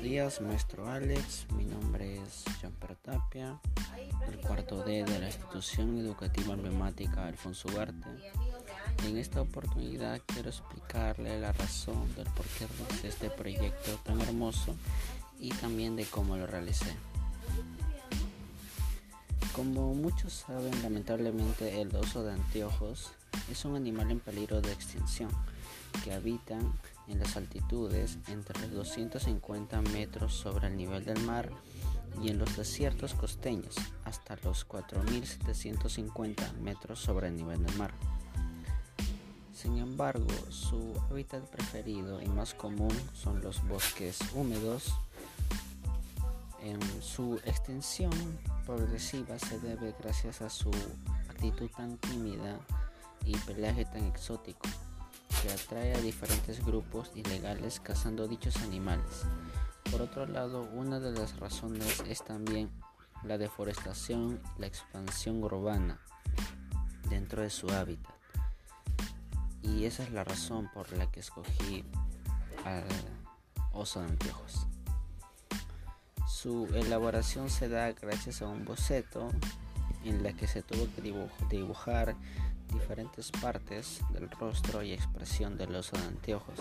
días, maestro Alex. Mi nombre es Jean Tapia, del cuarto D de la institución educativa emblemática Alfonso Ugarte. En esta oportunidad quiero explicarle la razón del por qué este proyecto tan hermoso y también de cómo lo realicé. Como muchos saben, lamentablemente el oso de anteojos es un animal en peligro de extinción que habitan en las altitudes entre los 250 metros sobre el nivel del mar y en los desiertos costeños hasta los 4.750 metros sobre el nivel del mar. Sin embargo, su hábitat preferido y más común son los bosques húmedos. En su extensión progresiva se debe gracias a su actitud tan tímida y pelaje tan exótico que atrae a diferentes grupos ilegales cazando dichos animales. Por otro lado, una de las razones es también la deforestación la expansión urbana dentro de su hábitat. Y esa es la razón por la que escogí al oso de anteojos. Su elaboración se da gracias a un boceto en la que se tuvo que dibujar diferentes partes del rostro y expresión del oso de anteojos.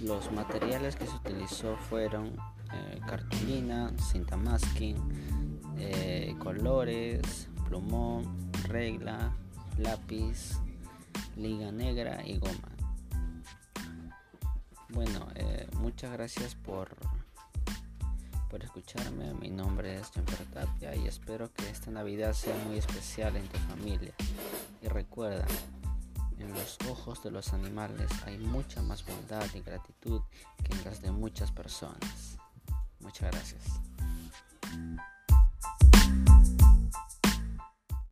Los materiales que se utilizó fueron eh, cartulina, cinta masking, eh, colores, plumón, regla, lápiz, liga negra y goma. Bueno, eh, muchas gracias por por escucharme. Mi nombre es Jean Tapia y espero que esta Navidad sea muy especial en tu familia. Y recuerda, en los ojos de los animales hay mucha más bondad y gratitud que en las de muchas personas. Muchas gracias.